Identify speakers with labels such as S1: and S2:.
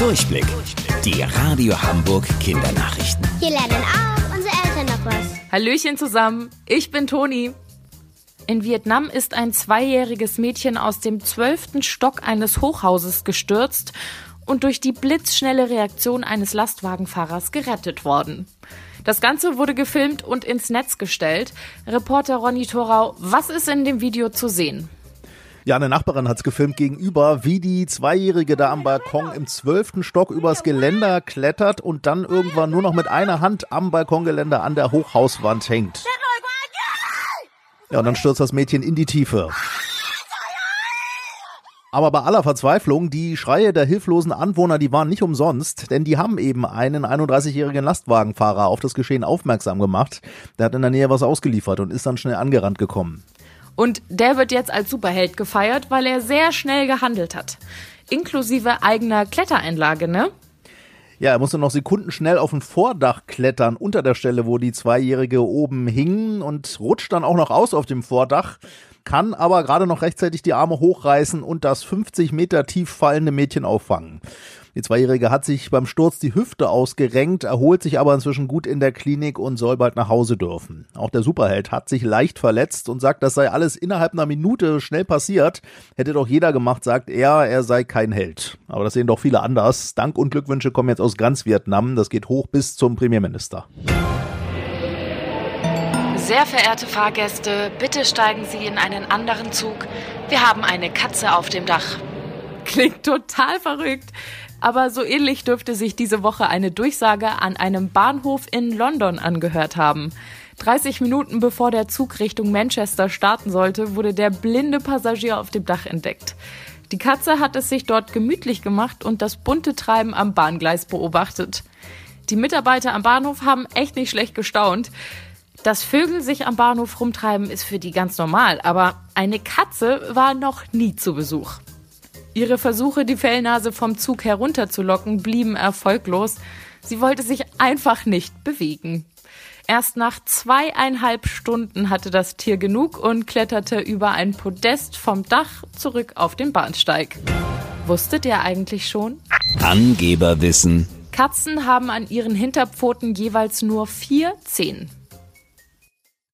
S1: Durchblick. Die Radio Hamburg Kindernachrichten.
S2: Hier lernen auch unsere Eltern noch was.
S3: Hallöchen zusammen, ich bin Toni. In Vietnam ist ein zweijähriges Mädchen aus dem zwölften Stock eines Hochhauses gestürzt und durch die blitzschnelle Reaktion eines Lastwagenfahrers gerettet worden. Das Ganze wurde gefilmt und ins Netz gestellt. Reporter Ronny Thorau, was ist in dem Video zu sehen?
S4: Ja, eine Nachbarin hat's gefilmt gegenüber, wie die Zweijährige da am Balkon im zwölften Stock übers Geländer klettert und dann irgendwann nur noch mit einer Hand am Balkongeländer an der Hochhauswand hängt. Ja, und dann stürzt das Mädchen in die Tiefe. Aber bei aller Verzweiflung, die Schreie der hilflosen Anwohner, die waren nicht umsonst, denn die haben eben einen 31-jährigen Lastwagenfahrer auf das Geschehen aufmerksam gemacht. Der hat in der Nähe was ausgeliefert und ist dann schnell angerannt gekommen.
S3: Und der wird jetzt als Superheld gefeiert, weil er sehr schnell gehandelt hat. Inklusive eigener Klettereinlage, ne?
S4: Ja, er musste noch sekundenschnell auf ein Vordach klettern, unter der Stelle, wo die Zweijährige oben hing und rutscht dann auch noch aus auf dem Vordach, kann aber gerade noch rechtzeitig die Arme hochreißen und das 50 Meter tief fallende Mädchen auffangen. Die Zweijährige hat sich beim Sturz die Hüfte ausgerenkt, erholt sich aber inzwischen gut in der Klinik und soll bald nach Hause dürfen. Auch der Superheld hat sich leicht verletzt und sagt, das sei alles innerhalb einer Minute schnell passiert. Hätte doch jeder gemacht, sagt er, er sei kein Held. Aber das sehen doch viele anders. Dank und Glückwünsche kommen jetzt aus ganz Vietnam. Das geht hoch bis zum Premierminister.
S3: Sehr verehrte Fahrgäste, bitte steigen Sie in einen anderen Zug. Wir haben eine Katze auf dem Dach. Klingt total verrückt. Aber so ähnlich dürfte sich diese Woche eine Durchsage an einem Bahnhof in London angehört haben. 30 Minuten bevor der Zug Richtung Manchester starten sollte, wurde der blinde Passagier auf dem Dach entdeckt. Die Katze hat es sich dort gemütlich gemacht und das bunte Treiben am Bahngleis beobachtet. Die Mitarbeiter am Bahnhof haben echt nicht schlecht gestaunt. Dass Vögel sich am Bahnhof rumtreiben, ist für die ganz normal, aber eine Katze war noch nie zu Besuch. Ihre Versuche, die Fellnase vom Zug herunterzulocken, blieben erfolglos. Sie wollte sich einfach nicht bewegen. Erst nach zweieinhalb Stunden hatte das Tier genug und kletterte über ein Podest vom Dach zurück auf den Bahnsteig. Wusstet ihr eigentlich schon?
S1: Angeberwissen.
S3: Katzen haben an ihren Hinterpfoten jeweils nur vier Zehen.